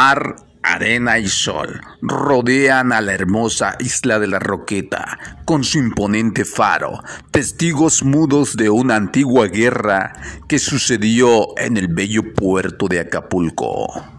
Mar, arena y sol rodean a la hermosa isla de la Roqueta con su imponente faro, testigos mudos de una antigua guerra que sucedió en el bello puerto de Acapulco.